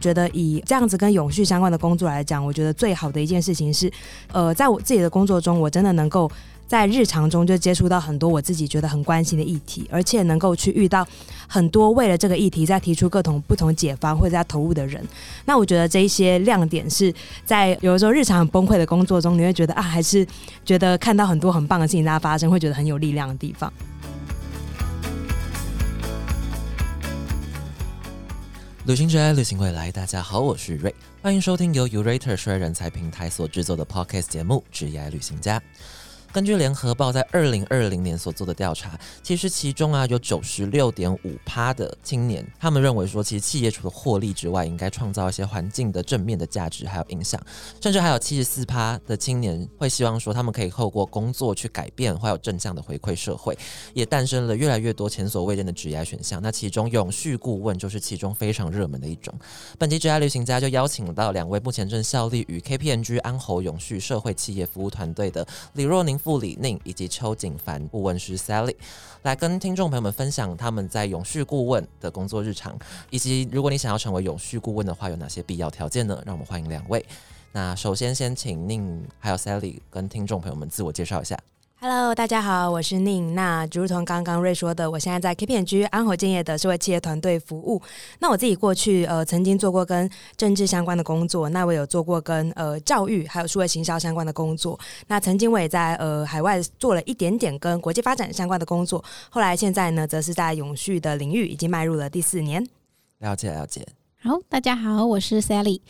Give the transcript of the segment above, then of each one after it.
觉得以这样子跟永续相关的工作来讲，我觉得最好的一件事情是，呃，在我自己的工作中，我真的能够。在日常中就接触到很多我自己觉得很关心的议题，而且能够去遇到很多为了这个议题在提出各种不同解方或者在投入的人。那我觉得这一些亮点是在有的时候日常很崩溃的工作中，你会觉得啊，还是觉得看到很多很棒的事情在发生，会觉得很有力量的地方。旅行者爱旅行未来，大家好，我是瑞，欢迎收听由 Urater 衰人才平台所制作的 Podcast 节目《职业旅行家》。根据联合报在二零二零年所做的调查，其实其中啊有九十六点五趴的青年，他们认为说，其实企业除了获利之外，应该创造一些环境的正面的价值还有影响，甚至还有七十四趴的青年会希望说，他们可以透过工作去改变，或有正向的回馈社会，也诞生了越来越多前所未见的职业选项。那其中永续顾问就是其中非常热门的一种。本期职业旅行家就邀请到两位目前正效力于 KPMG 安侯永续社会企业服务团队的李若宁。副理宁以及邱景凡顾问师 Sally 来跟听众朋友们分享他们在永续顾问的工作日常，以及如果你想要成为永续顾问的话，有哪些必要条件呢？让我们欢迎两位。那首先先请宁还有 Sally 跟听众朋友们自我介绍一下。Hello，大家好，我是宁。那如同刚刚瑞说的，我现在在 KPMG 安火建业的社会企业团队服务。那我自己过去呃曾经做过跟政治相关的工作，那我有做过跟呃教育还有数位行销相关的工作。那曾经我也在呃海外做了一点点跟国际发展相关的工作。后来现在呢，则是在永续的领域已经迈入了第四年。了解了解。好，大家好，我是 Sally。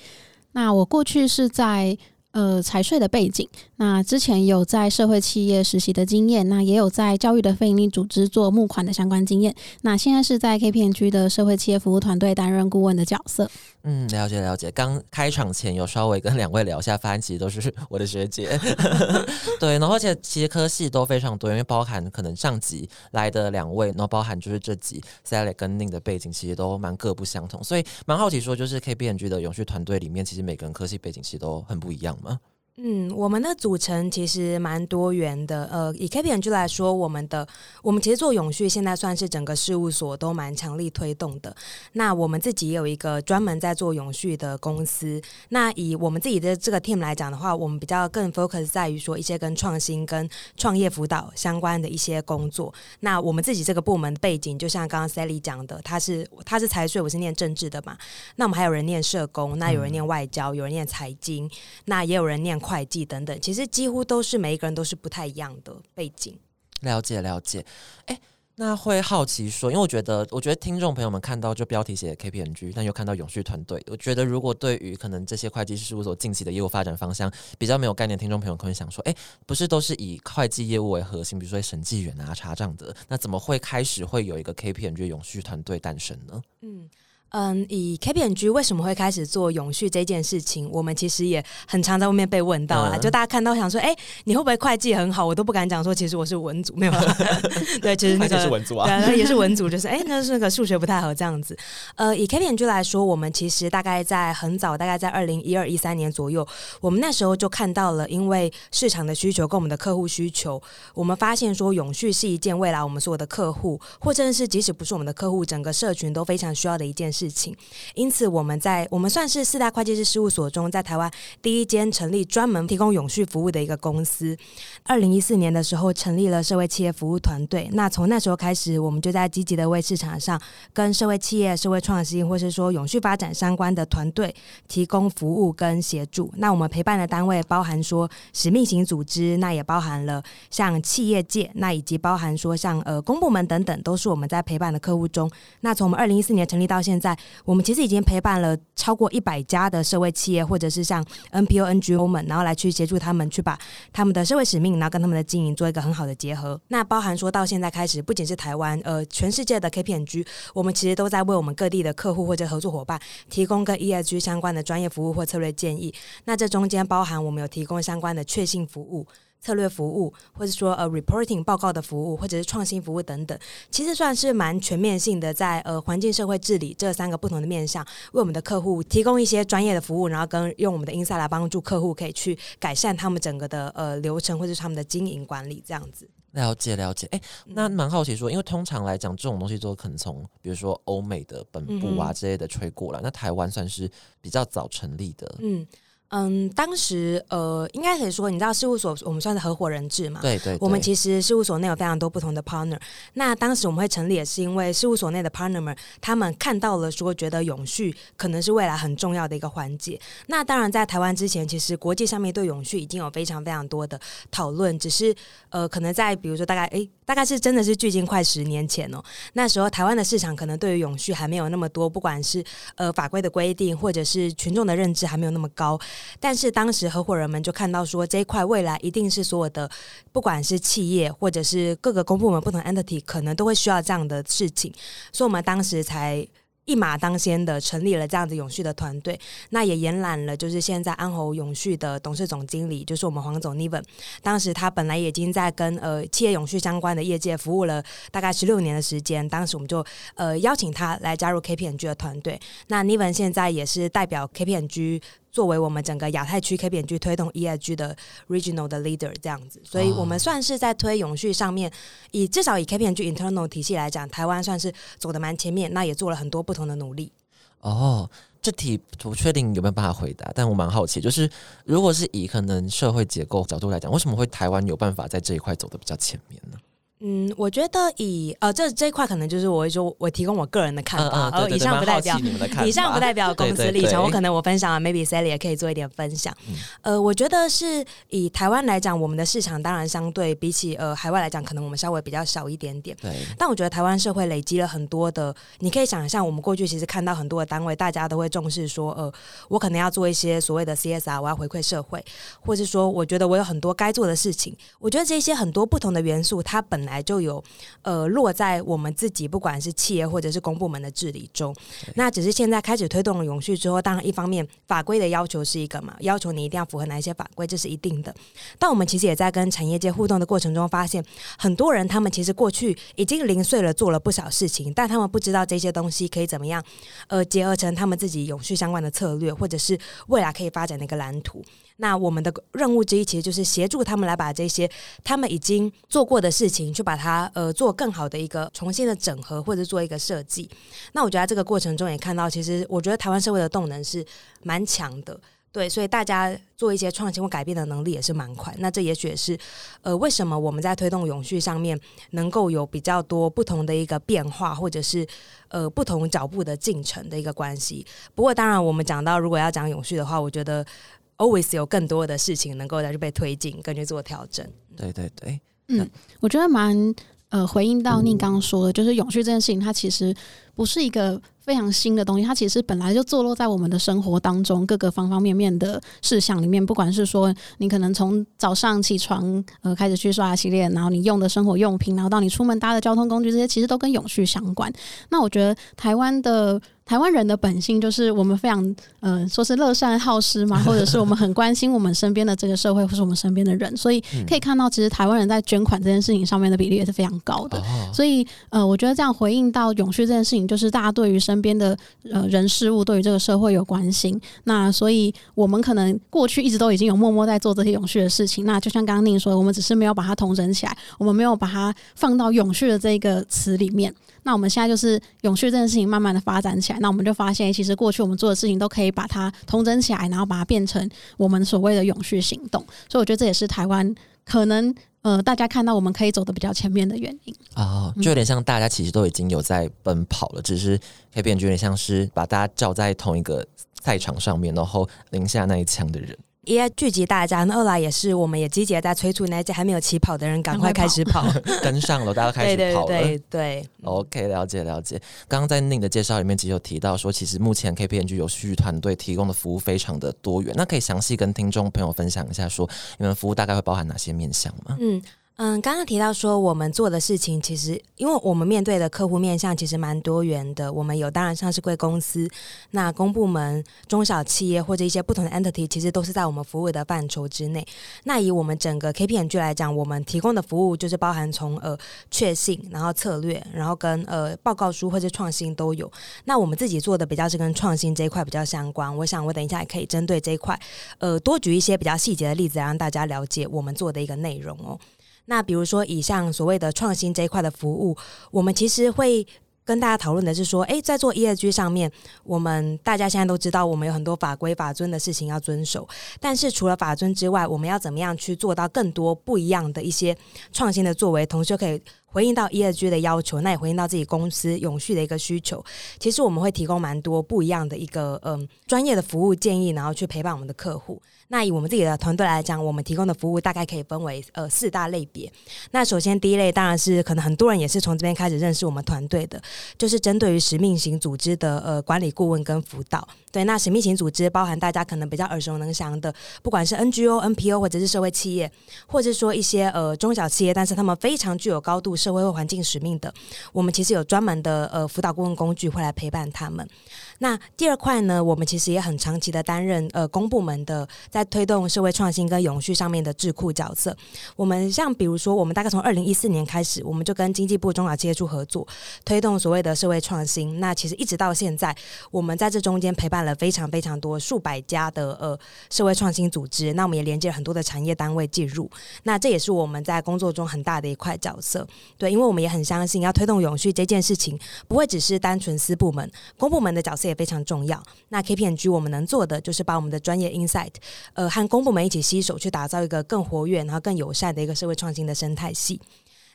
那我过去是在。呃，财税的背景，那之前有在社会企业实习的经验，那也有在教育的非营利组织做募款的相关经验。那现在是在 KPMG 的社会企业服务团队担任顾问的角色。嗯，了解了解。刚开场前有稍微跟两位聊一下，发现其实都是 我的学姐。对，然后而且其实科系都非常多，因为包含可能上集来的两位，然后包含就是这集 Sally 跟 Ning 的背景，其实都蛮各不相同。所以蛮好奇说，就是 K B N G 的永续团队里面，其实每个人科系背景其实都很不一样。吗？嗯，我们的组成其实蛮多元的。呃，以 KPMG 来说，我们的我们其实做永续，现在算是整个事务所都蛮强力推动的。那我们自己也有一个专门在做永续的公司。那以我们自己的这个 team 来讲的话，我们比较更 focus 在于说一些跟创新、跟创业辅导相关的一些工作。那我们自己这个部门背景，就像刚刚 Sally 讲的，他是他是财税，我是念政治的嘛。那我们还有人念社工，那有人念外交，有人念财经，那也有人念。会计等等，其实几乎都是每一个人都是不太一样的背景。了解了解，哎，那会好奇说，因为我觉得，我觉得听众朋友们看到就标题写 KPMG，但又看到永续团队，我觉得如果对于可能这些会计师事务所近期的业务发展方向比较没有概念，听众朋友可能想说，哎，不是都是以会计业务为核心，比如说审计员啊、查账的，那怎么会开始会有一个 KPMG 永续团队诞生呢？嗯。嗯，以 KPMG 为什么会开始做永续这件事情，我们其实也很常在外面被问到啦。就大家看到想说，哎，你会不会会计很好？我都不敢讲说，其实我是文组，没有。对，其实那个是文组啊，对，也是文组，就是哎，那是那个数学不太好这样子。呃，以 KPMG 来说，我们其实大概在很早，大概在二零一二一三年左右，我们那时候就看到了，因为市场的需求跟我们的客户需求，我们发现说永续是一件未来我们所有的客户，或者是即使不是我们的客户，整个社群都非常需要的一件事。事情，因此我们在我们算是四大会计师事务所中，在台湾第一间成立专门提供永续服务的一个公司。二零一四年的时候，成立了社会企业服务团队。那从那时候开始，我们就在积极的为市场上跟社会企业、社会创新，或是说永续发展相关的团队提供服务跟协助。那我们陪伴的单位包含说使命型组织，那也包含了像企业界，那以及包含说像呃公部门等等，都是我们在陪伴的客户中。那从我们二零一四年成立到现在。我们其实已经陪伴了超过一百家的社会企业，或者是像 NPO、NGO 们，然后来去协助他们去把他们的社会使命，然后跟他们的经营做一个很好的结合。那包含说到现在开始，不仅是台湾，呃，全世界的 KPMG，我们其实都在为我们各地的客户或者合作伙伴提供跟 ESG 相关的专业服务或策略建议。那这中间包含我们有提供相关的确信服务。策略服务，或者说呃 reporting 报告的服务，或者是创新服务等等，其实算是蛮全面性的，在呃环境、社会治理这三个不同的面向，为我们的客户提供一些专业的服务，然后跟用我们的 insight 来帮助客户可以去改善他们整个的呃流程，或者是他们的经营管理这样子。了解了解，哎、那蛮好奇说，因为通常来讲，这种东西都可能从比如说欧美的本部啊之类的吹过来，那台湾算是比较早成立的，嗯嗯，当时呃，应该可以说，你知道事务所我们算是合伙人制嘛？对对我们其实事务所内有非常多不同的 partner。那当时我们会成立，也是因为事务所内的 partner 们，他们看到了说，觉得永续可能是未来很重要的一个环节。那当然，在台湾之前，其实国际上面对永续已经有非常非常多的讨论，只是呃，可能在比如说大概诶，大概是真的是距今快十年前哦，那时候台湾的市场可能对于永续还没有那么多，不管是呃法规的规定，或者是群众的认知还没有那么高。但是当时合伙人们就看到说，这一块未来一定是所有的，不管是企业或者是各个公部门不同 entity，可能都会需要这样的事情，所以我们当时才。一马当先的成立了这样子永续的团队，那也延揽了就是现在安侯永续的董事总经理，就是我们黄总 Niven。当时他本来已经在跟呃企业永续相关的业界服务了大概十六年的时间，当时我们就呃邀请他来加入 KPMG 的团队。那 Niven 现在也是代表 KPMG 作为我们整个亚太区 KPMG 推动 ESG 的 regional 的 leader 这样子，所以我们算是在推永续上面，以至少以 KPMG internal 体系来讲，台湾算是走的蛮前面，那也做了很多不同的努力。哦。这题不确定有没有办法回答，但我蛮好奇，就是如果是以可能社会结构角度来讲，为什么会台湾有办法在这一块走得比较前面呢？嗯，我觉得以呃这这一块可能就是我会说，我提供我个人的看法，嗯嗯，对对而 以上不代表以上不代表公司对对立场，对我可能我分享了，maybe Sally 也可以做一点分享。嗯呃，我觉得是以台湾来讲，我们的市场当然相对比起呃海外来讲，可能我们稍微比较小一点点。对但我觉得台湾社会累积了很多的，你可以想象，我们过去其实看到很多的单位，大家都会重视说，呃，我可能要做一些所谓的 CSR，我要回馈社会，或是说，我觉得我有很多该做的事情。我觉得这些很多不同的元素，它本来就有呃落在我们自己不管是企业或者是公部门的治理中。那只是现在开始推动了永续之后，当然一方面法规的要求是一个嘛，要求你一定要符合哪一些法规，这是一定的。但我们其实也在跟产业界互动的过程中，发现很多人他们其实过去已经零碎了做了不少事情，但他们不知道这些东西可以怎么样，呃，结合成他们自己永续相关的策略，或者是未来可以发展的一个蓝图。那我们的任务之一，其实就是协助他们来把这些他们已经做过的事情，去把它呃做更好的一个重新的整合，或者做一个设计。那我觉得这个过程中也看到，其实我觉得台湾社会的动能是蛮强的。对，所以大家做一些创新或改变的能力也是蛮快。那这也许也是，呃，为什么我们在推动永续上面能够有比较多不同的一个变化，或者是呃不同脚步的进程的一个关系。不过，当然我们讲到如果要讲永续的话，我觉得 always 有更多的事情能够再去被推进，跟去做调整。对对对，嗯，我觉得蛮呃回应到宁刚刚说的，就是永续这件事情，它其实不是一个非常新的东西，它其实本来就坐落在我们的生活当中各个方方面面的事项里面。不管是说你可能从早上起床呃开始去刷牙洗脸，然后你用的生活用品，然后到你出门搭的交通工具，这些其实都跟永续相关。那我觉得台湾的。台湾人的本性就是我们非常呃，说是乐善好施嘛，或者是我们很关心我们身边的这个社会，或是我们身边的人，所以可以看到，其实台湾人在捐款这件事情上面的比例也是非常高的。哦，所以呃，我觉得这样回应到永续这件事情，就是大家对于身边的呃人事物，对于这个社会有关心。那所以我们可能过去一直都已经有默默在做这些永续的事情。那就像刚刚宁说的，我们只是没有把它统整起来，我们没有把它放到永续的这个词里面。那我们现在就是永续这件事情慢慢的发展起来，那我们就发现，其实过去我们做的事情都可以把它统整起来，然后把它变成我们所谓的永续行动。所以我觉得这也是台湾可能呃大家看到我们可以走的比较前面的原因。哦，就有点像大家其实都已经有在奔跑了，只是可以变就有点像是把大家叫在同一个赛场上面，然后零下那一枪的人。一来聚集大家，那二来也是我们也积极地在催促那些还没有起跑的人赶快开始跑。跟上了，大家开始跑了。对对对，OK，了解了解。刚刚在宁的介绍里面，其实有提到说，其实目前 KPNG 有序团队提供的服务非常的多元。那可以详细跟听众朋友分享一下说你们服务大概会包含哪些面向吗？嗯。嗯，刚刚提到说我们做的事情，其实因为我们面对的客户面向其实蛮多元的。我们有当然上市贵公司、那公部门、中小企业或者一些不同的 entity，其实都是在我们服务的范畴之内。那以我们整个 KPMG 来讲，我们提供的服务就是包含从呃确信，然后策略，然后跟呃报告书或者创新都有。那我们自己做的比较是跟创新这一块比较相关。我想我等一下也可以针对这一块，呃，多举一些比较细节的例子，让大家了解我们做的一个内容哦。那比如说，以上所谓的创新这一块的服务，我们其实会。跟大家讨论的是说，诶，在做 ESG 上面，我们大家现在都知道，我们有很多法规法遵的事情要遵守。但是除了法遵之外，我们要怎么样去做到更多不一样的一些创新的作为，同时可以回应到 ESG 的要求，那也回应到自己公司永续的一个需求。其实我们会提供蛮多不一样的一个嗯专业的服务建议，然后去陪伴我们的客户。那以我们自己的团队来讲，我们提供的服务大概可以分为呃四大类别。那首先第一类当然是可能很多人也是从这边开始认识我们团队的，就是针对于使命型组织的呃管理顾问跟辅导。对，那使命型组织包含大家可能比较耳熟能详的，不管是 NGO、NPO 或者是社会企业，或者说一些呃中小企业，但是他们非常具有高度社会或环境使命的，我们其实有专门的呃辅导顾问工具会来陪伴他们。那第二块呢，我们其实也很长期的担任呃公部门的在推动社会创新跟永续上面的智库角色。我们像比如说，我们大概从二零一四年开始，我们就跟经济部中小企业处合作，推动所谓的社会创新。那其实一直到现在，我们在这中间陪伴了非常非常多数百家的呃社会创新组织。那我们也连接很多的产业单位进入。那这也是我们在工作中很大的一块角色。对，因为我们也很相信，要推动永续这件事情，不会只是单纯私部门，公部门的角色。也非常重要。那 KPMG 我们能做的就是把我们的专业 insight，呃，和公部门一起携手去打造一个更活跃、然后更友善的一个社会创新的生态系。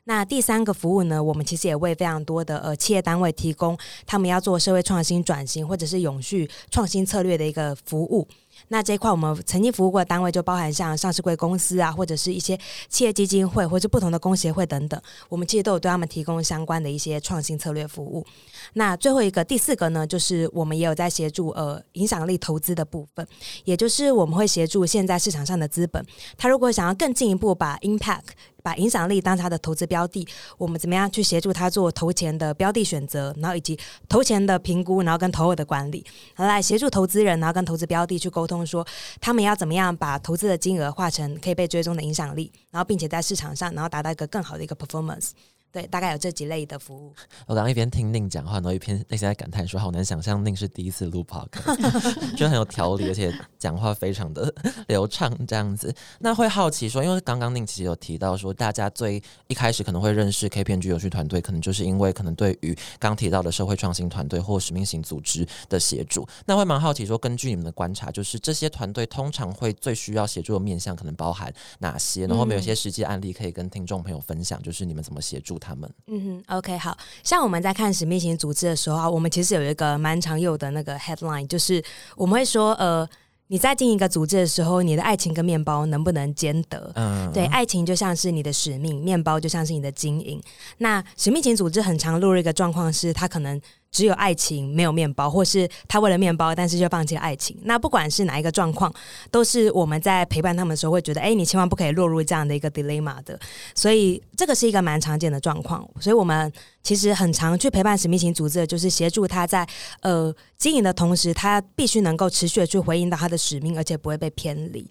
那第三个服务呢，我们其实也为非常多的呃企业单位提供他们要做社会创新转型或者是永续创新策略的一个服务。那这一块我们曾经服务过的单位就包含像上市贵公司啊，或者是一些企业基金会或者不同的工协会等等，我们其实都有对他们提供相关的一些创新策略服务。那最后一个第四个呢，就是我们也有在协助呃影响力投资的部分，也就是我们会协助现在市场上的资本，他如果想要更进一步把 impact 把影响力当他的投资标的，我们怎么样去协助他做投钱的标的选择，然后以及投钱的评估，然后跟投后的管理，然后来协助投资人，然后跟投资标的去沟通，说他们要怎么样把投资的金额化成可以被追踪的影响力，然后并且在市场上，然后达到一个更好的一个 performance。对，大概有这几类的服务。我刚刚一边听宁讲话，然后一边内心在感叹说：“好难想象宁是第一次录 podcast，觉得很有条理，而且讲话非常的流畅这样子。”那会好奇说，因为刚刚宁其实有提到说，大家最一开始可能会认识 KPG 有趣团队，可能就是因为可能对于刚提到的社会创新团队或使命型组织的协助。那会蛮好奇说，根据你们的观察，就是这些团队通常会最需要协助的面向可能包含哪些？然后，有一些实际案例可以跟听众朋友分享，就是你们怎么协助。他们嗯哼，OK，好像我们在看使命型组织的时候啊，我们其实有一个蛮常用的那个 headline，就是我们会说，呃，你在进一个组织的时候，你的爱情跟面包能不能兼得？嗯，对，爱情就像是你的使命，面包就像是你的经营。那使命型组织很常落入一个状况是，他可能。只有爱情没有面包，或是他为了面包，但是就放弃了爱情。那不管是哪一个状况，都是我们在陪伴他们的时候会觉得，哎，你千万不可以落入这样的一个 dilemma 的。所以这个是一个蛮常见的状况。所以我们其实很常去陪伴使命型组织，就是协助他在呃经营的同时，他必须能够持续的去回应到他的使命，而且不会被偏离。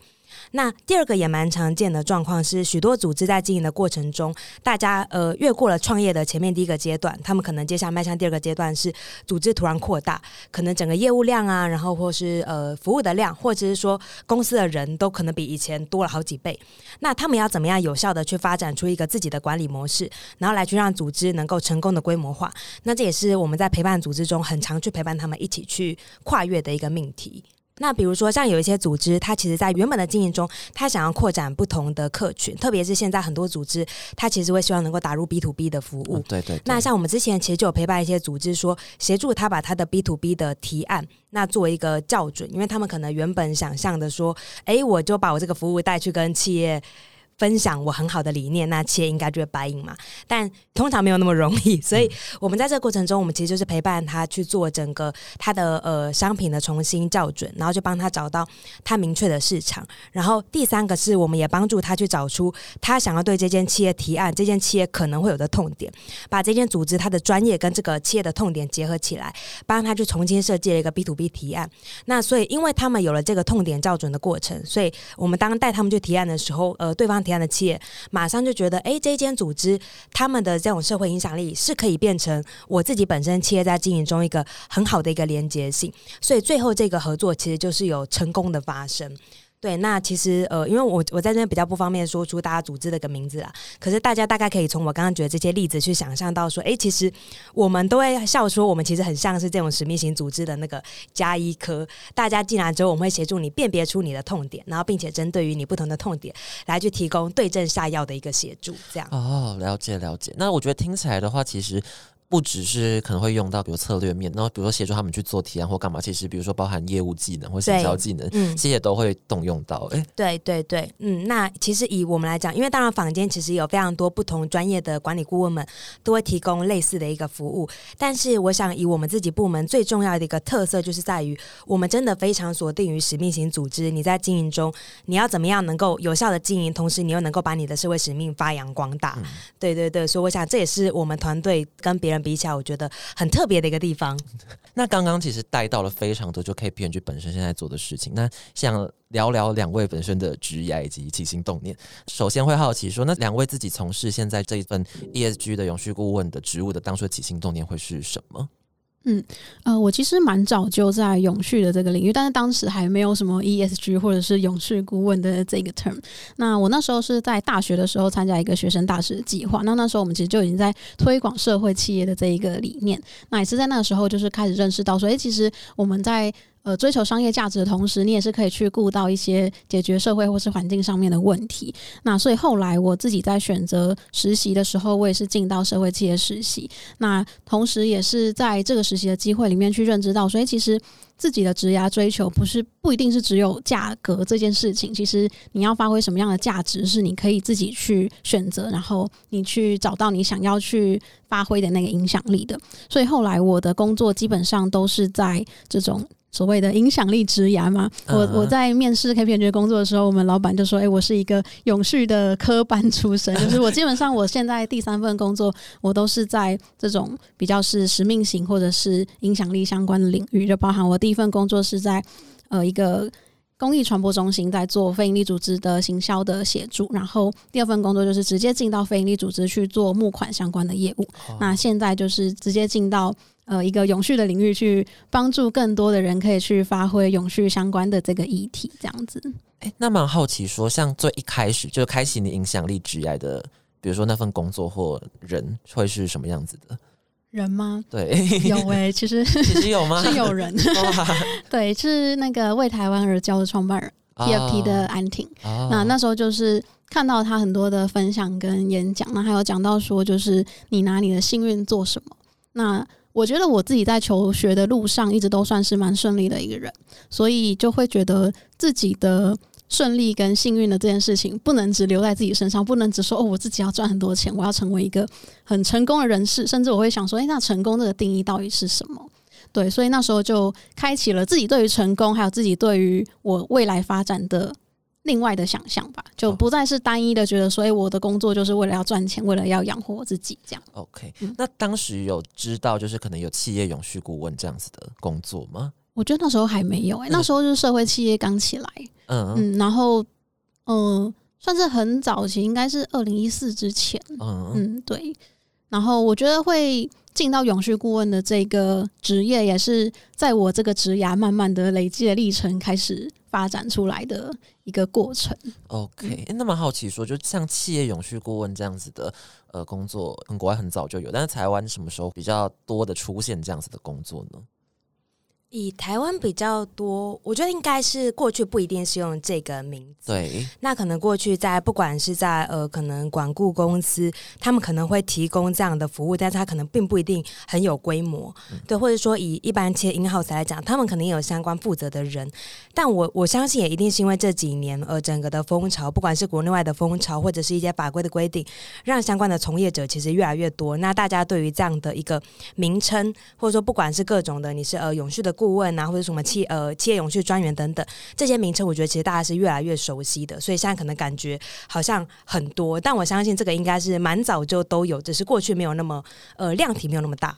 那第二个也蛮常见的状况是，许多组织在经营的过程中，大家呃越过了创业的前面第一个阶段，他们可能接下来迈向第二个阶段是组织突然扩大，可能整个业务量啊，然后或是呃服务的量，或者是说公司的人都可能比以前多了好几倍。那他们要怎么样有效的去发展出一个自己的管理模式，然后来去让组织能够成功的规模化？那这也是我们在陪伴组织中很常去陪伴他们一起去跨越的一个命题。那比如说，像有一些组织，它其实，在原本的经营中，它想要扩展不同的客群，特别是现在很多组织，它其实会希望能够打入 B to B 的服务。对对。那像我们之前其实就有陪伴一些组织，说协助他把他的 B to B 的提案，那作为一个校准，因为他们可能原本想象的说，哎，我就把我这个服务带去跟企业。分享我很好的理念，那企业应该就会白应嘛。但通常没有那么容易，所以我们在这个过程中，我们其实就是陪伴他去做整个他的呃商品的重新校准，然后就帮他找到他明确的市场。然后第三个是，我们也帮助他去找出他想要对这间企业提案，这间企业可能会有的痛点，把这间组织他的专业跟这个企业的痛点结合起来，帮他去重新设计了一个 B to B 提案。那所以，因为他们有了这个痛点校准的过程，所以我们当带他们去提案的时候，呃，对方。提案的企业马上就觉得，哎，这间组织他们的这种社会影响力是可以变成我自己本身企业在经营中一个很好的一个连接性，所以最后这个合作其实就是有成功的发生。对，那其实呃，因为我我在这边比较不方便说出大家组织的个名字啦，可是大家大概可以从我刚刚举的这些例子去想象到说，哎，其实我们都会笑说，我们其实很像是这种使命型组织的那个加医科，大家进来之后，我们会协助你辨别出你的痛点，然后并且针对于你不同的痛点来去提供对症下药的一个协助，这样。哦，了解了解。那我觉得听起来的话，其实。不只是可能会用到，比如策略面，然后比如说协助他们去做提案或干嘛，其实比如说包含业务技能或营销技能，嗯，这些都会动用到。哎，对对对，嗯，那其实以我们来讲，因为当然坊间其实有非常多不同专业的管理顾问们都会提供类似的一个服务，但是我想以我们自己部门最重要的一个特色，就是在于我们真的非常锁定于使命型组织。你在经营中，你要怎么样能够有效的经营，同时你又能够把你的社会使命发扬光大。对对对，所以我想这也是我们团队跟别人比起来，我觉得很特别的一个地方。那刚刚其实带到了非常多，就 KPMG 本身现在做的事情。那想聊聊两位本身的职业以及起心动念。首先会好奇说，那两位自己从事现在这一份 ESG 的永续顾问的职务的当初的起心动念会是什么？嗯，呃，我其实蛮早就在永续的这个领域，但是当时还没有什么 ESG 或者是永续顾问的这个 term。那我那时候是在大学的时候参加一个学生大使计划，那那时候我们其实就已经在推广社会企业的这一个理念。那也是在那个时候，就是开始认识到说，哎，其实我们在呃，追求商业价值的同时，你也是可以去顾到一些解决社会或是环境上面的问题。那所以后来我自己在选择实习的时候，我也是进到社会企业实习。那同时也是在这个实习的机会里面去认知到，所以其实自己的职涯追求不是不一定是只有价格这件事情。其实你要发挥什么样的价值，是你可以自己去选择，然后你去找到你想要去发挥的那个影响力的。所以后来我的工作基本上都是在这种。所谓的影响力之涯嘛，我我在面试 K P N 工作的时候，我们老板就说：“哎，我是一个永续的科班出身，就是我基本上我现在第三份工作，我都是在这种比较是使命型或者是影响力相关的领域，就包含我第一份工作是在呃一个公益传播中心，在做非营利组织的行销的协助，然后第二份工作就是直接进到非营利组织去做募款相关的业务，那现在就是直接进到。”呃，一个永续的领域去帮助更多的人可以去发挥永续相关的这个议题，这样子。哎，那蛮好奇，说像最一开始就开启你影响力职业的，比如说那份工作或人会是什么样子的人吗？对，有哎，其实 其实有吗？是有人，对，是那个为台湾而教的创办人 PFP 的安婷。那那时候就是看到他很多的分享跟演讲，那还有讲到说，就是你拿你的幸运做什么？那我觉得我自己在求学的路上一直都算是蛮顺利的一个人，所以就会觉得自己的顺利跟幸运的这件事情不能只留在自己身上，不能只说哦，我自己要赚很多钱，我要成为一个很成功的人士，甚至我会想说，诶，那成功这个定义到底是什么？对，所以那时候就开启了自己对于成功，还有自己对于我未来发展的。另外的想象吧，就不再是单一的觉得，所以我的工作就是为了要赚钱，为了要养活我自己这样。OK，那当时有知道就是可能有企业永续顾问这样子的工作吗？我觉得那时候还没有哎，那时候就是社会企业刚起来，嗯嗯，然后嗯，算是很早期，应该是二零一四之前，嗯嗯，对。然后我觉得会进到永续顾问的这个职业，也是在我这个职涯慢慢的累积的历程开始。发展出来的一个过程。OK，那么好奇说，就像企业永续顾问这样子的呃工作，国外很早就有，但是台湾什么时候比较多的出现这样子的工作呢？以台湾比较多，我觉得应该是过去不一定是用这个名字。对，那可能过去在不管是在呃，可能管顾公司，他们可能会提供这样的服务，但是他可能并不一定很有规模。对，或者说以一般企业 in house 来讲，他们可能也有相关负责的人。但我我相信也一定是因为这几年呃，整个的风潮，不管是国内外的风潮，或者是一些法规的规定，让相关的从业者其实越来越多。那大家对于这样的一个名称，或者说不管是各种的，你是呃永续的。顾问啊，或者什么企呃企业永续专员等等这些名称，我觉得其实大家是越来越熟悉的，所以现在可能感觉好像很多，但我相信这个应该是蛮早就都有，只是过去没有那么呃量体没有那么大。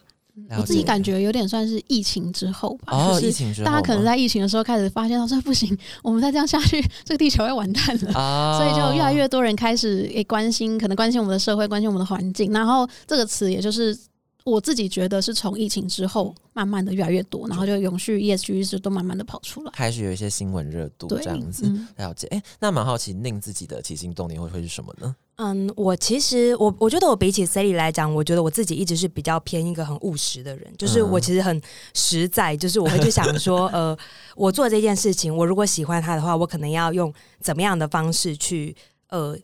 我自己感觉有点算是疫情之后吧，哦，疫情之后，大家可能在疫情的时候开始发现，到说不行，我们再这样下去，这个地球要完蛋了，所以就越来越多人开始诶关心，可能关心我们的社会，关心我们的环境，然后这个词也就是。我自己觉得是从疫情之后慢慢的越来越多，然后就永续 ESG 是都慢慢的跑出来，开始有一些新闻热度对这样子。嗯了解，哎、那蛮好奇宁自己的起心动念会会是什么呢？嗯，我其实我我觉得我比起 Sally 来讲，我觉得我自己一直是比较偏一个很务实的人，就是嗯我其实很实在，就是我会去想说，呃，我做这件事情，我如果喜欢它的话，我可能要用怎么样的方式去，呃，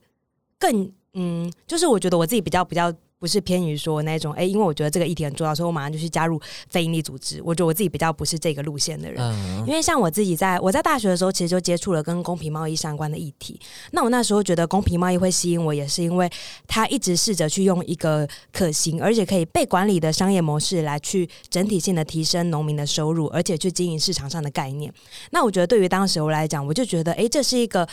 更嗯，就是我觉得我自己比较比较。不是偏于说那种，哎、因为我觉得这个议题很重要，所以我马上就去加入非营利组织。我觉得我自己比较不是这个路线的人。嗯因为像我自己在我在大学的时候，其实就接触了跟公平贸易相关的议题。那我那时候觉得公平贸易会吸引我，也是因为它一直试着去用一个可行而且可以被管理的商业模式来去整体性的提升农民的收入，而且去经营市场上的概念。那我觉得对于当时我来讲，我就觉得，诶，这是一个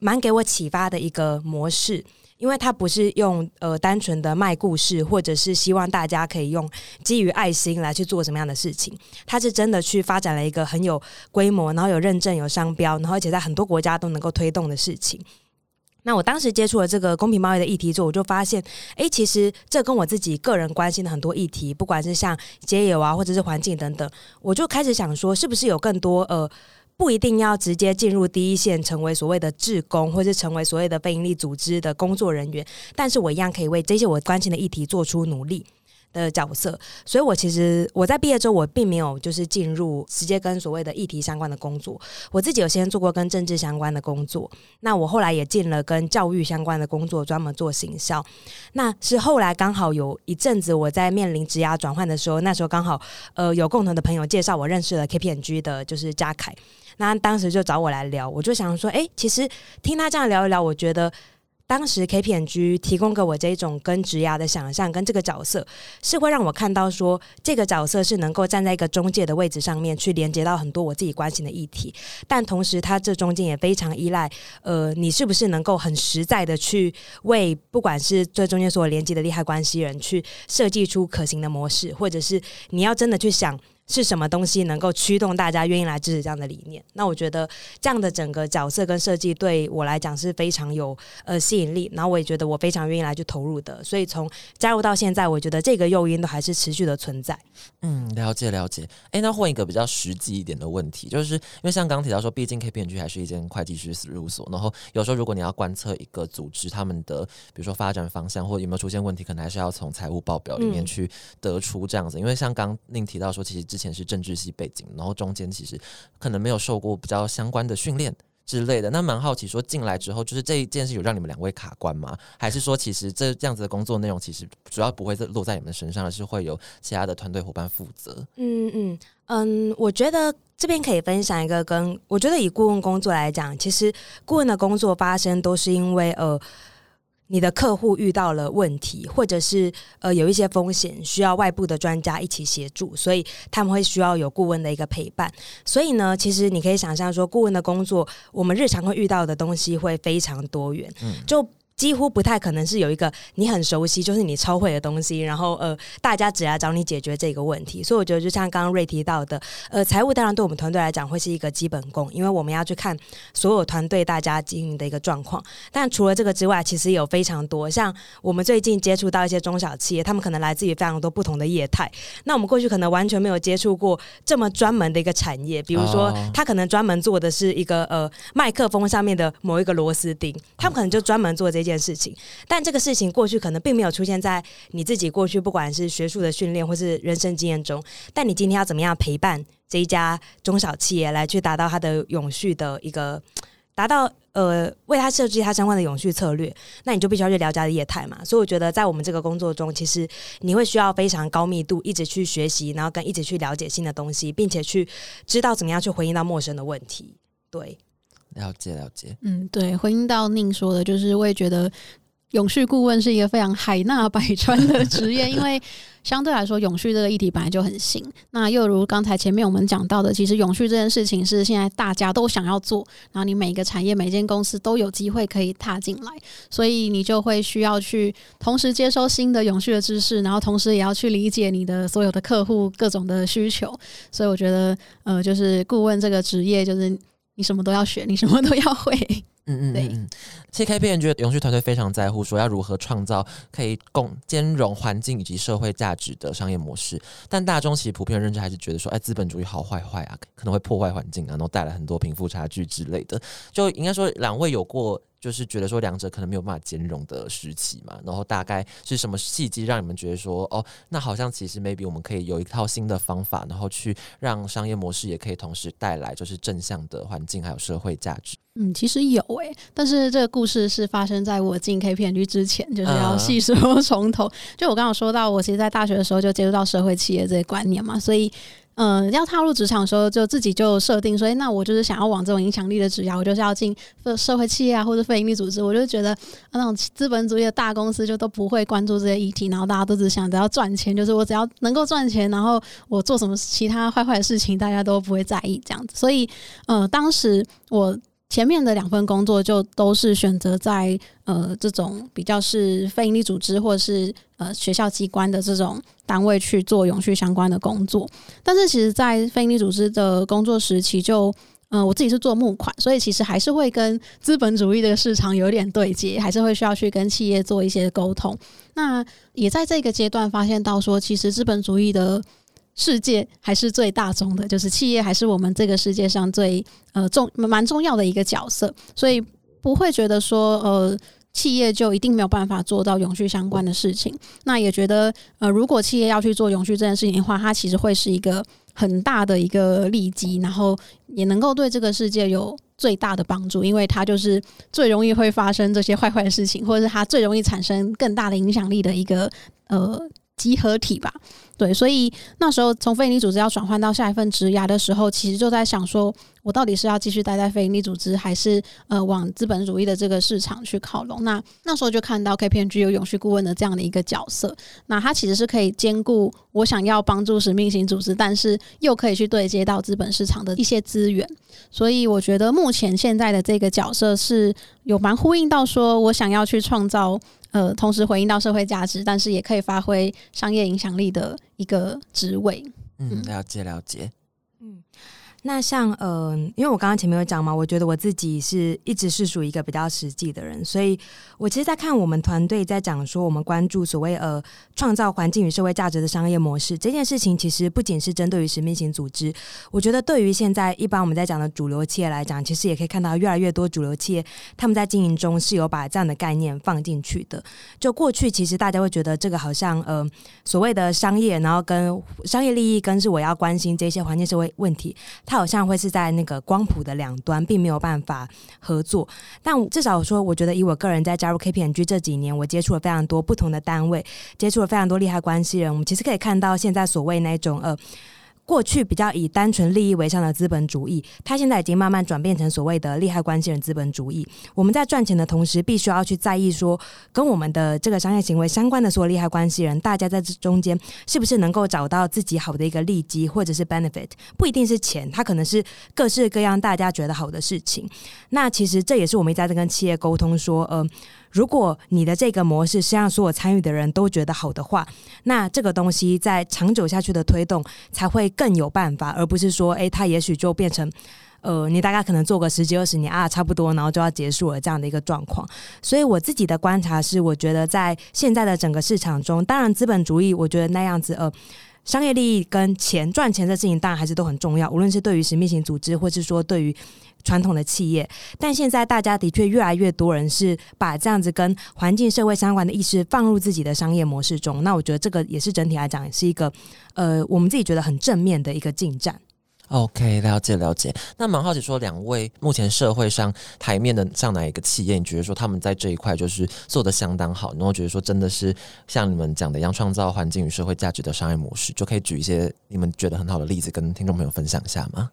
蛮给我启发的一个模式。因为它不是用呃单纯的卖故事，或者是希望大家可以用基于爱心来去做什么样的事情，它是真的去发展了一个很有规模，然后有认证、有商标，然后而且在很多国家都能够推动的事情。那我当时接触了这个公平贸易的议题之后，我就发现，诶，其实这跟我自己个人关心的很多议题，不管是像街友啊，或者是环境等等，我就开始想说，是不是有更多呃。不一定要直接进入第一线，成为所谓的志工，或是成为所谓的非营利组织的工作人员，但是我一样可以为这些我关心的议题做出努力的角色。所以我其实我在毕业之后，我并没有就是进入直接跟所谓的议题相关的工作。我自己有先做过跟政治相关的工作，那我后来也进了跟教育相关的工作，专门做行销。那是后来刚好有一阵子我在面临职涯转换的时候，那时候刚好呃有共同的朋友介绍我认识了 KPMG 的，就是嘉凯。那当时就找我来聊，我就想说，哎、其实听他这样聊一聊，我觉得当时 K P N G 提供给我这种跟职涯的想象，跟这个角色是会让我看到说，这个角色是能够站在一个中介的位置上面去连接到很多我自己关心的议题，但同时他这中间也非常依赖，呃，你是不是能够很实在的去为不管是这中间所连接的利害关系人去设计出可行的模式，或者是你要真的去想。是什么东西能够驱动大家愿意来支持这样的理念？那我觉得这样的整个角色跟设计对我来讲是非常有呃吸引力，然后我也觉得我非常愿意来去投入的。所以从加入到现在，我觉得这个诱因都还是持续的存在。嗯，了解了解。哎，那换一个比较实际一点的问题，就是因为像刚刚提到说，毕竟 KPMG 还是一间会计师事务所，然后有时候如果你要观测一个组织他们的，比如说发展方向或有没有出现问题，可能还是要从财务报表里面嗯去得出这样子。因为像刚宁提到说，其实之前是政治系背景，然后中间其实可能没有受过比较相关的训练。之类的，那蛮好奇，说进来之后，就是这一件事有让你们两位卡关吗？还是说，其实这这样子的工作内容，其实主要不会落在你们身上，而是会有其他的团队伙伴负责？嗯嗯嗯，我觉得这边可以分享一个跟我觉得以顾问工作来讲，其实顾问的工作发生都是因为呃。你的客户遇到了问题，或者是呃有一些风险，需要外部的专家一起协助，所以他们会需要有顾问的一个陪伴。所以呢，其实你可以想象说，顾问的工作，我们日常会遇到的东西会非常多元，嗯就几乎不太可能是有一个你很熟悉，就是你超会的东西，然后呃，大家只来找你解决这个问题。所以我觉得，就像刚刚瑞提到的，呃，财务当然对我们团队来讲会是一个基本功，因为我们要去看所有团队大家经营的一个状况。但除了这个之外，其实有非常多，像我们最近接触到一些中小企业，他们可能来自于非常多不同的业态。那我们过去可能完全没有接触过这么专门的一个产业，比如说哦他可能专门做的是一个呃麦克风上面的某一个螺丝钉，他们可能就专门做这件事情。但这个事情过去可能并没有出现在你自己过去不管是学术的训练或是人生经验中，但你今天要怎么样陪伴这一家中小企业来去达到它的永续的一个达到呃为它设计它相关的永续策略，那你就必须要去了解它的业态嘛。所以我觉得在我们这个工作中，其实你会需要非常高密度一直去学习，然后跟一直去了解新的东西，并且去知道怎么样去回应到陌生的问题。对，了解了解，嗯，对，回应到宁说的，就是我也觉得永续顾问是一个非常海纳百川的职业，因为相对来说，永续这个议题本来就很新。那又如刚才前面我们讲到的，其实永续这件事情是现在大家都想要做，然后你每个产业、每间公司都有机会可以踏进来，所以你就会需要去同时接收新的永续的知识，然后同时也要去理解你的所有的客户各种的需求。所以我觉得，呃，就是顾问这个职业，就是你什么都要学，你什么都要会。嗯嗯对嗯其实 K P 人觉得永续团队非常在乎说要如何创造可以共兼容环境以及社会价值的商业模式，但大众其实普遍认知还是觉得说，哎，资本主义好坏坏啊，可能会破坏环境啊，然后带来很多贫富差距之类的。就应该说，两位有过就是觉得说两者可能没有办法兼容的时期嘛，然后大概是什么契机让你们觉得说，哦，那好像其实 maybe 我们可以有一套新的方法，然后去让商业模式也可以同时带来就是正向的环境还有社会价值。嗯，其实有诶、但是这个故事是发生在我进 K P N G 之前，就是要嗯细说 从头。就我刚刚有说到，我其实，在大学的时候就接触到社会企业这些观念嘛，所以。嗯，要踏入职场的时候，就自己就设定说，那我就是想要往这种影响力的职业，我就是要进社社会企业啊，或者非营利组织。我就觉得、那种资本主义的大公司就都不会关注这些议题，然后大家都只想着要赚钱，就是我只要能够赚钱，然后我做什么其他坏坏的事情，大家都不会在意这样子。所以，呃，当时我前面的两份工作就都是选择在呃这种比较是非营利组织或者是呃学校机关的这种单位去做永续相关的工作。但是其实，在非营利组织的工作时期就。呃，我自己是做募款，所以其实还是会跟资本主义的市场有点对接，还是会需要去跟企业做一些沟通。那也在这个阶段发现到说，其实资本主义的世界还是最大宗的，就是企业还是我们这个世界上最呃重蛮重要的一个角色，所以不会觉得说呃。企业就一定没有办法做到永续相关的事情。那也觉得，呃，如果企业要去做永续这件事情的话，它其实会是一个很大的一个利基，然后也能够对这个世界有最大的帮助，因为它就是最容易会发生这些坏坏的事情，或者是它最容易产生更大的影响力的一个呃集合体吧。对，所以那时候从非营利组织要转换到下一份职涯的时候，其实就在想说，我到底是要继续待在非营利组织，还是呃往资本主义的这个市场去靠拢？那那时候就看到 KPMG 有永续顾问的这样的一个角色，那它其实是可以兼顾我想要帮助使命型组织，但是又可以去对接到资本市场的一些资源。所以我觉得目前现在的这个角色是有蛮呼应到说我想要去创造。呃，同时回应到社会价值，但是也可以发挥商业影响力的一个职位。嗯，了解了解。那像呃，因为我刚刚前面有讲嘛，我觉得我自己是一直是属于一个比较实际的人，所以我其实，在看我们团队在讲说，我们关注所谓呃创造环境与社会价值的商业模式这件事情，其实不仅是针对于使命型组织，我觉得对于现在一般我们在讲的主流企业来讲，其实也可以看到越来越多主流企业他们在经营中是有把这样的概念放进去的。就过去其实大家会觉得这个好像呃所谓的商业，然后跟商业利益跟是我要关心这些环境社会问题。他好像会是在那个光谱的两端，并没有办法合作。但至少说，我觉得以我个人在加入 K P N G 这几年，我接触了非常多不同的单位，接触了非常多利害关系人。我们其实可以看到，现在所谓那种呃。过去比较以单纯利益为上的资本主义，它现在已经慢慢转变成所谓的利害关系人资本主义。我们在赚钱的同时，必须要去在意说，跟我们的这个商业行为相关的所有利害关系人，大家在这中间是不是能够找到自己好的一个利基，或者是 benefit，不一定是钱，它可能是各式各样大家觉得好的事情。那其实这也是我们一直在跟企业沟通说，呃。如果你的这个模式是让所有参与的人都觉得好的话，那这个东西在长久下去的推动才会更有办法，而不是说，诶，它也许就变成，呃，你大概可能做个十几二十年啊，差不多，然后就要结束了这样的一个状况。所以我自己的观察是，我觉得在现在的整个市场中，当然资本主义，我觉得那样子，呃。商业利益跟钱赚钱的事情，当然还是都很重要。无论是对于使命型组织，或是说对于传统的企业，但现在大家的确越来越多人是把这样子跟环境、社会相关的意识放入自己的商业模式中。那我觉得这个也是整体来讲，是一个呃，我们自己觉得很正面的一个进展。OK，了解了解。那蛮好奇，说两位目前社会上台面的像哪一个企业，你觉得说他们在这一块就是做的相当好，然后觉得说真的是像你们讲的一样，创造环境与社会价值的商业模式，就可以举一些你们觉得很好的例子，跟听众朋友分享一下吗？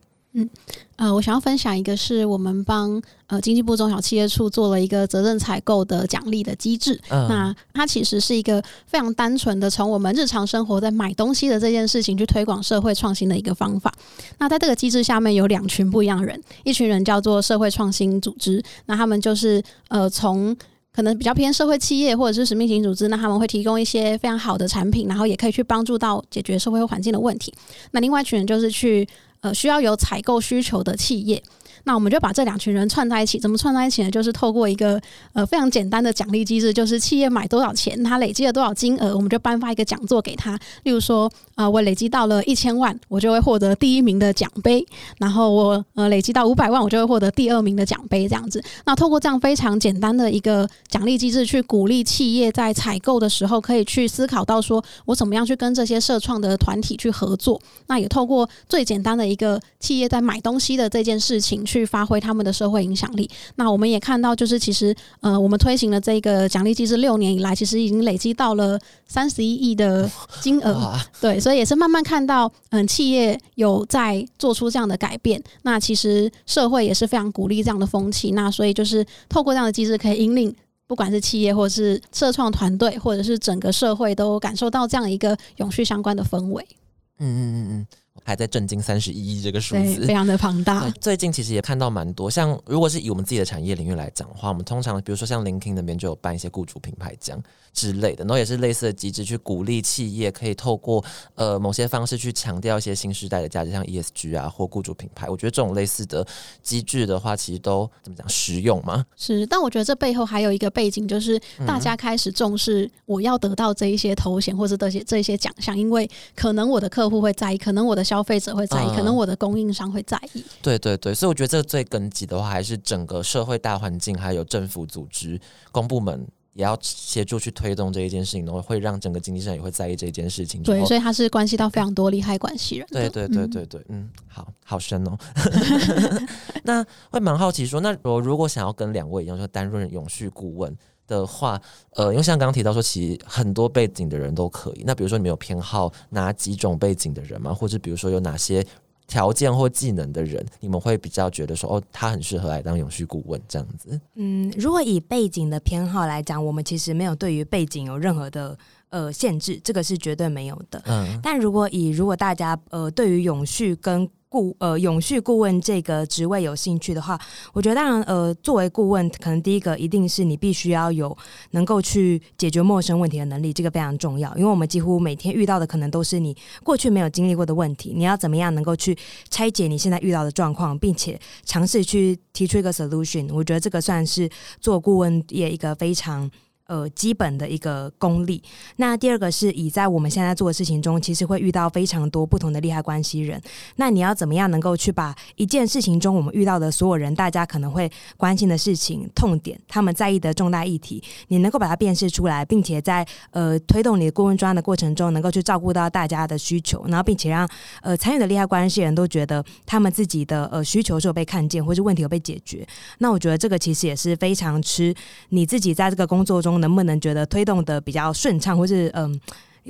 呃，我想要分享一个是我们帮呃经济部中小企业处做了一个责任采购的奖励的机制。嗯那它其实是一个非常单纯的从我们日常生活在买东西的这件事情去推广社会创新的一个方法。那在这个机制下面有两群不一样的人，一群人叫做社会创新组织，那他们就是呃从可能比较偏社会企业或者是使命型组织，那他们会提供一些非常好的产品，然后也可以去帮助到解决社会环境的问题。那另外一群人就是去呃需要有采购需求的企业。那我们就把这两群人串在一起，怎么串在一起呢？就是透过一个呃非常简单的奖励机制，就是企业买多少钱，他累积了多少金额，我们就颁发一个讲座给他。例如说，呃，我累积到了一千万，我就会获得第一名的奖杯；然后我呃累积到五百万，我就会获得第二名的奖杯。这样子，那透过这样非常简单的一个奖励机制，去鼓励企业在采购的时候，可以去思考到说我怎么样去跟这些社创的团体去合作。那也透过最简单的一个企业在买东西的这件事情，去发挥他们的社会影响力。那我们也看到，就是其实呃，我们推行了这个奖励机制六年以来，其实已经累积到了三十一亿的金额。对，所以也是慢慢看到，嗯，企业有在做出这样的改变。那其实社会也是非常鼓励这样的风气。那所以就是透过这样的机制，可以引领不管是企业或者是社创团队，或者是整个社会都感受到这样一个永续相关的氛围。嗯嗯嗯嗯。还在震惊三十一亿这个数字，非常的庞大。最近其实也看到蛮多，像如果是以我们自己的产业领域来讲的话，我们通常比如说像 LinkedIn 那边就有办一些雇主品牌奖之类的，然后也是类似的机制去鼓励企业可以透过呃某些方式去强调一些新时代的价值，像 ESG 啊或雇主品牌。我觉得这种类似的机制的话，其实都怎么讲实用吗？是，但我觉得这背后还有一个背景，就是大家开始重视我要得到这一些头衔或者这些这一些奖项，因为可能我的客户会在意，可能我的消费者会在意。可能我的供应商会在意，对对对，所以我觉得这个最根基的话，还是整个社会大环境，还有政府组织、公部门也要协助去推动这一件事情，然后会让整个经济上也会在意这一件事情。对，所以它是关系到非常多利害关系人。对对对对对，嗯，好好深哦。那会蛮好奇说，那我如果想要跟两位一样，就担任永续顾问。的话，呃，因为像刚刚提到说，其实很多背景的人都可以。那比如说，你们有偏好哪几种背景的人吗？或者比如说，有哪些条件或技能的人，你们会比较觉得说，哦，他很适合来当永续顾问这样子？嗯，如果以背景的偏好来讲，我们其实没有对于背景有任何的呃限制，这个是绝对没有的。嗯，但如果以如果大家呃对于永续跟顾呃，永续顾问这个职位有兴趣的话，我觉得当然呃，作为顾问，可能第一个一定是你必须要有能够去解决陌生问题的能力，这个非常重要。因为我们几乎每天遇到的可能都是你过去没有经历过的问题，你要怎么样能够去拆解你现在遇到的状况，并且尝试去提出一个 solution。我觉得这个算是做顾问业一个非常。呃，基本的一个功力。那第二个是以在我们现在做的事情中，其实会遇到非常多不同的利害关系人。那你要怎么样能够去把一件事情中我们遇到的所有人，大家可能会关心的事情、痛点，他们在意的重大议题，你能够把它辨识出来，并且在呃推动你的顾问专案的过程中，能够去照顾到大家的需求，然后并且让呃参与的利害关系人都觉得他们自己的呃需求是有被看见，或是问题有被解决。那我觉得这个其实也是非常吃你自己在这个工作中。能不能觉得推动的比较顺畅，或是嗯，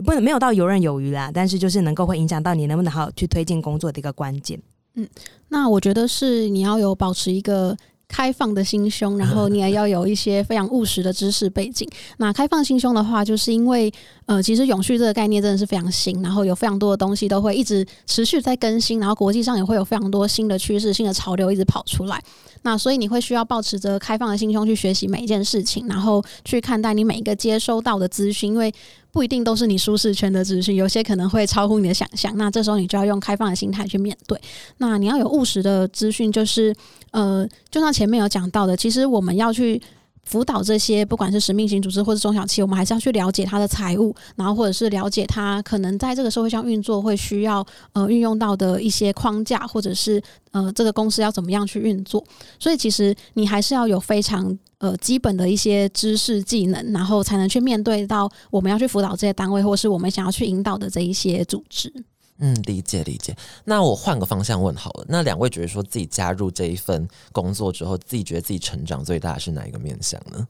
不能没有到游刃有余啦，但是就是能够会影响到你能不能好好去推进工作的一个关键。嗯，那我觉得是你要有保持一个。开放的心胸，然后你也要有一些非常务实的知识背景。那开放心胸的话，就是因为呃，其实永续这个概念真的是非常新，然后有非常多的东西都会一直持续在更新，然后国际上也会有非常多新的趋势、新的潮流一直跑出来。那所以你会需要保持着开放的心胸去学习每一件事情，然后去看待你每一个接收到的资讯，因为。不一定都是你舒适圈的资讯，有些可能会超乎你的想象。那这时候你就要用开放的心态去面对。那你要有务实的资讯，就是呃，就像前面有讲到的，其实我们要去辅导这些不管是使命型组织或者中小企业，我们还是要去了解它的财务，然后或者是了解它可能在这个社会上运作会需要呃运用到的一些框架，或者是呃这个公司要怎么样去运作。所以其实你还是要有非常。呃，基本的一些知识技能，然后才能去面对到我们要去辅导这些单位，或是我们想要去引导的这一些组织。嗯，理解理解。那我换个方向问好了，那两位觉得说自己加入这一份工作之后，自己觉得自己成长最大的是哪一个面向呢？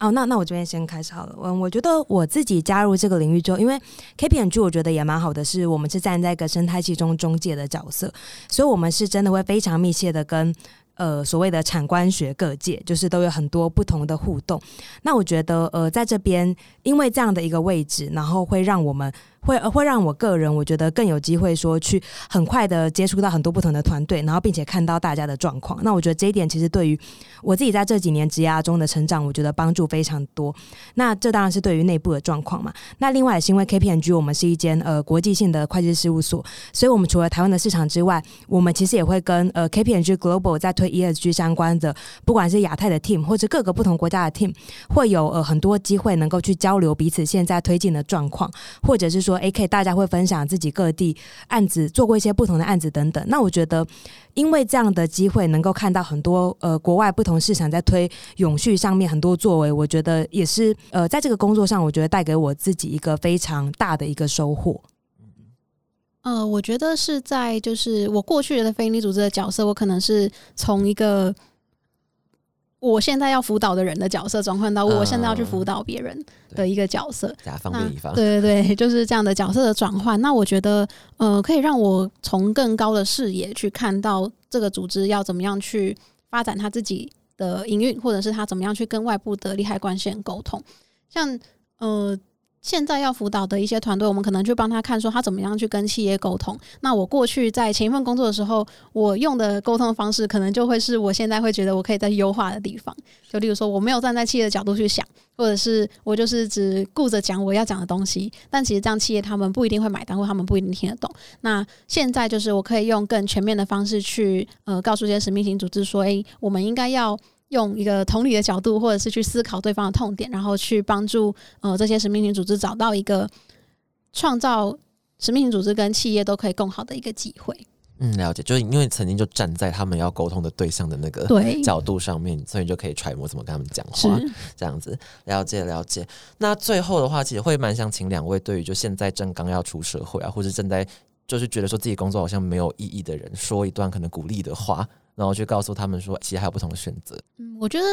哦，那那我这边先开始好了。嗯，我觉得我自己加入这个领域之后，因为 KPMG 我觉得也蛮好的，是我们是站在一个生态系中中介的角色，所以我们是真的会非常密切的跟。呃，所谓的产官学各界，就是都有很多不同的互动。那我觉得，呃，在这边，因为这样的一个位置，然后会让我们会会让我个人我觉得更有机会说去很快的接触到很多不同的团队，然后并且看到大家的状况。那我觉得这一点其实对于我自己在这几年职涯中的成长，我觉得帮助非常多。那这当然是对于内部的状况嘛。那另外也是因为 KPMG 我们是一间呃国际性的会计事务所，所以我们除了台湾的市场之外，我们其实也会跟呃 KPMG Global 在推 ESG 相关的，不管是亚太的 team 或者各个不同国家的 team，会有呃很多机会能够去交流彼此现在推进的状况，或者是说 AK 大家会分享自己各地案子做过一些不同的案子等等。那我觉得，因为这样的机会能够看到很多呃国外不同市场在推永续上面很多作为，我觉得也是呃在这个工作上，我觉得带给我自己一个非常大的一个收获。呃，我觉得是在就是我过去的非营利组织的角色，我可能是从一个我现在要辅导的人的角色转换到我现在要去辅导别人的一个角色。甲方变乙方，对对对，就是这样的角色的转换。那我觉得，呃，可以让我从更高的视野去看到这个组织要怎么样去发展他自己的营运，或者是他怎么样去跟外部的利害关系人沟通。像呃。现在要辅导的一些团队，我们可能去帮他看说他怎么样去跟企业沟通。那我过去在前一份工作的时候，我用的沟通方式，可能就会是我现在会觉得我可以在优化的地方。就例如说，我没有站在企业的角度去想，或者是我就是只顾着讲我要讲的东西，但其实这样企业他们不一定会买单，或他们不一定听得懂。那现在就是我可以用更全面的方式去呃告诉这些使命型组织说，诶，我们应该要。用一个同理的角度，或者是去思考对方的痛点，然后去帮助呃这些使命型组织找到一个创造使命型组织跟企业都可以更好的一个机会。嗯，了解，就是因为曾经就站在他们要沟通的对象的那个角度上面，所以就可以揣摩怎么跟他们讲话，这样子了解了解。那最后的话，其实会蛮想请两位对于就现在正刚要出社会啊，或者正在就是觉得说自己工作好像没有意义的人，说一段可能鼓励的话。然后去告诉他们说，其实还有不同的选择。嗯，我觉得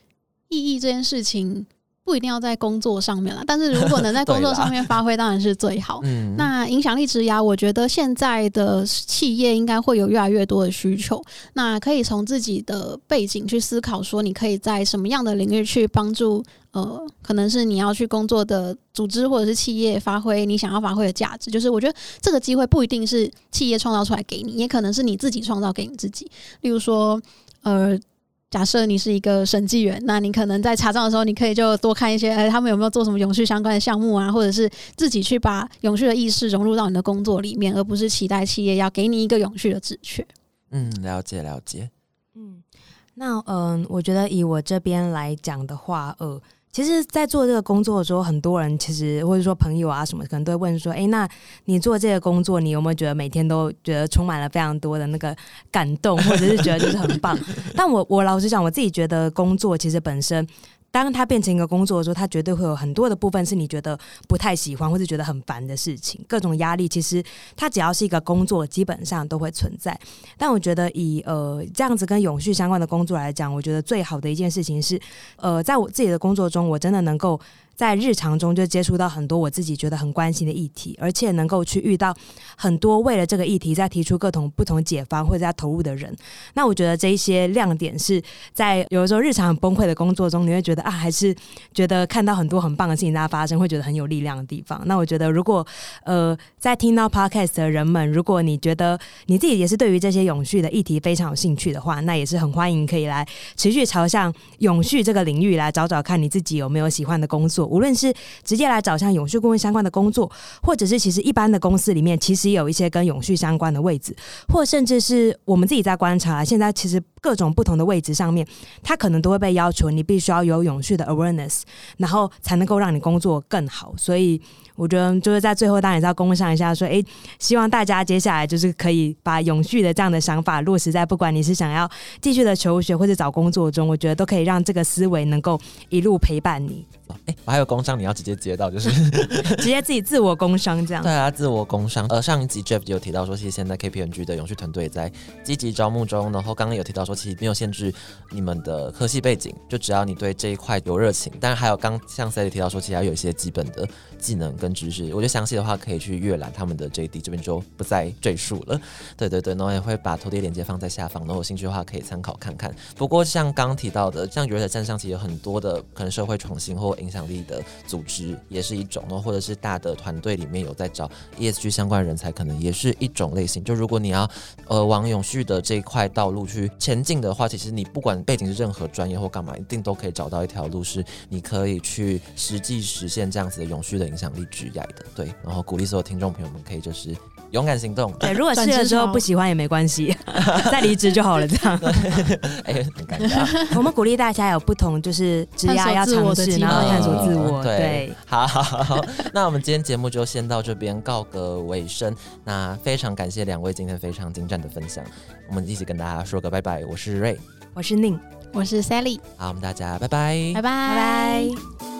意义这件事情不一定要在工作上面了，但是如果能在工作 上面发挥，当然是最好。嗯，那影响力之压，我觉得现在的企业应该会有越来越多的需求。那可以从自己的背景去思考，说你可以在什么样的领域去帮助。呃，可能是你要去工作的组织或者是企业发挥你想要发挥的价值，就是我觉得这个机会不一定是企业创造出来给你，也可能是你自己创造给你自己。例如说，呃，假设你是一个审计员，那你可能在查账的时候，你可以就多看一些，哎，他们有没有做什么永续相关的项目啊，或者是自己去把永续的意识融入到你的工作里面，而不是期待企业要给你一个永续的职缺。嗯，了解了解。嗯，那嗯，我觉得以我这边来讲的话，呃。其实，在做这个工作的时候，很多人其实或者说朋友啊什么，可能都会问说：“哎，那你做这个工作，你有没有觉得每天都觉得充满了非常多的那个感动，或者是觉得就是很棒？”但我我老实讲，我自己觉得工作其实本身。当他变成一个工作的时候，他绝对会有很多的部分是你觉得不太喜欢或者觉得很烦的事情，各种压力。其实它只要是一个工作，基本上都会存在。但我觉得以呃这样子跟永续相关的工作来讲，我觉得最好的一件事情是，呃，在我自己的工作中，我真的能够。在日常中就接触到很多我自己觉得很关心的议题，而且能够去遇到很多为了这个议题在提出各种不同解方或者在投入的人。那我觉得这一些亮点是在有的时候日常很崩溃的工作中，你会觉得啊，还是觉得看到很多很棒的事情在发生，会觉得很有力量的地方。那我觉得如果呃在听到 podcast 的人们，如果你觉得你自己也是对于这些永续的议题非常有兴趣的话，那也是很欢迎可以来持续朝向永续这个领域来找找看你自己有没有喜欢的工作。无论是直接来找像永续顾问相关的工作，或者是其实一般的公司里面，其实有一些跟永续相关的位置，或甚至是我们自己在观察，现在其实各种不同的位置上面，它可能都会被要求你必须要有永续的 awareness，然后才能够让你工作更好。所以我觉得就是在最后，当然是要公上一下，说，哎，希望大家接下来就是可以把永续的这样的想法落实在不管你是想要继续的求学或者找工作中，我觉得都可以让这个思维能够一路陪伴你。哎，我还有工商，你要直接接到，就是 直接自己自我工商这样。对啊，自我工商。呃，上一集 Jeff 有提到说，其实现在 KPMG 的永续团队在积极招募中。然后刚刚有提到说，其实没有限制你们的科系背景，就只要你对这一块有热情。当然还有刚像 Sally 提到说，其实有一些基本的技能跟知识。我觉得详细的话可以去阅览他们的 JD，这边就不再赘述了。对对对，然后也会把投递链接放在下方，然后有兴趣的话可以参考看看。不过像刚提到的，像 u 的站上其实有很多的可能社会创新或影响力的组织也是一种，或者是大的团队里面有在找 ESG 相关人才，可能也是一种类型。就如果你要呃往永续的这一块道路去前进的话，其实你不管背景是任何专业或干嘛，一定都可以找到一条路，是你可以去实际实现这样子的永续的影响力之外的。对，然后鼓励所有听众朋友们可以就是勇敢行动。对，如果试了之后不喜欢也没关系，再离职就好了。这样，哎，很尴尬。我们鼓励大家有不同就是职业要尝试，然后探索自我。对，好好好。那我们今天节目就先到这边告个尾声。那非常感谢两位今天非常精湛的分享，我们一起跟大家说个拜拜。我是瑞，我是宁，我是 Sally。好，我们大家拜拜，拜拜，拜拜。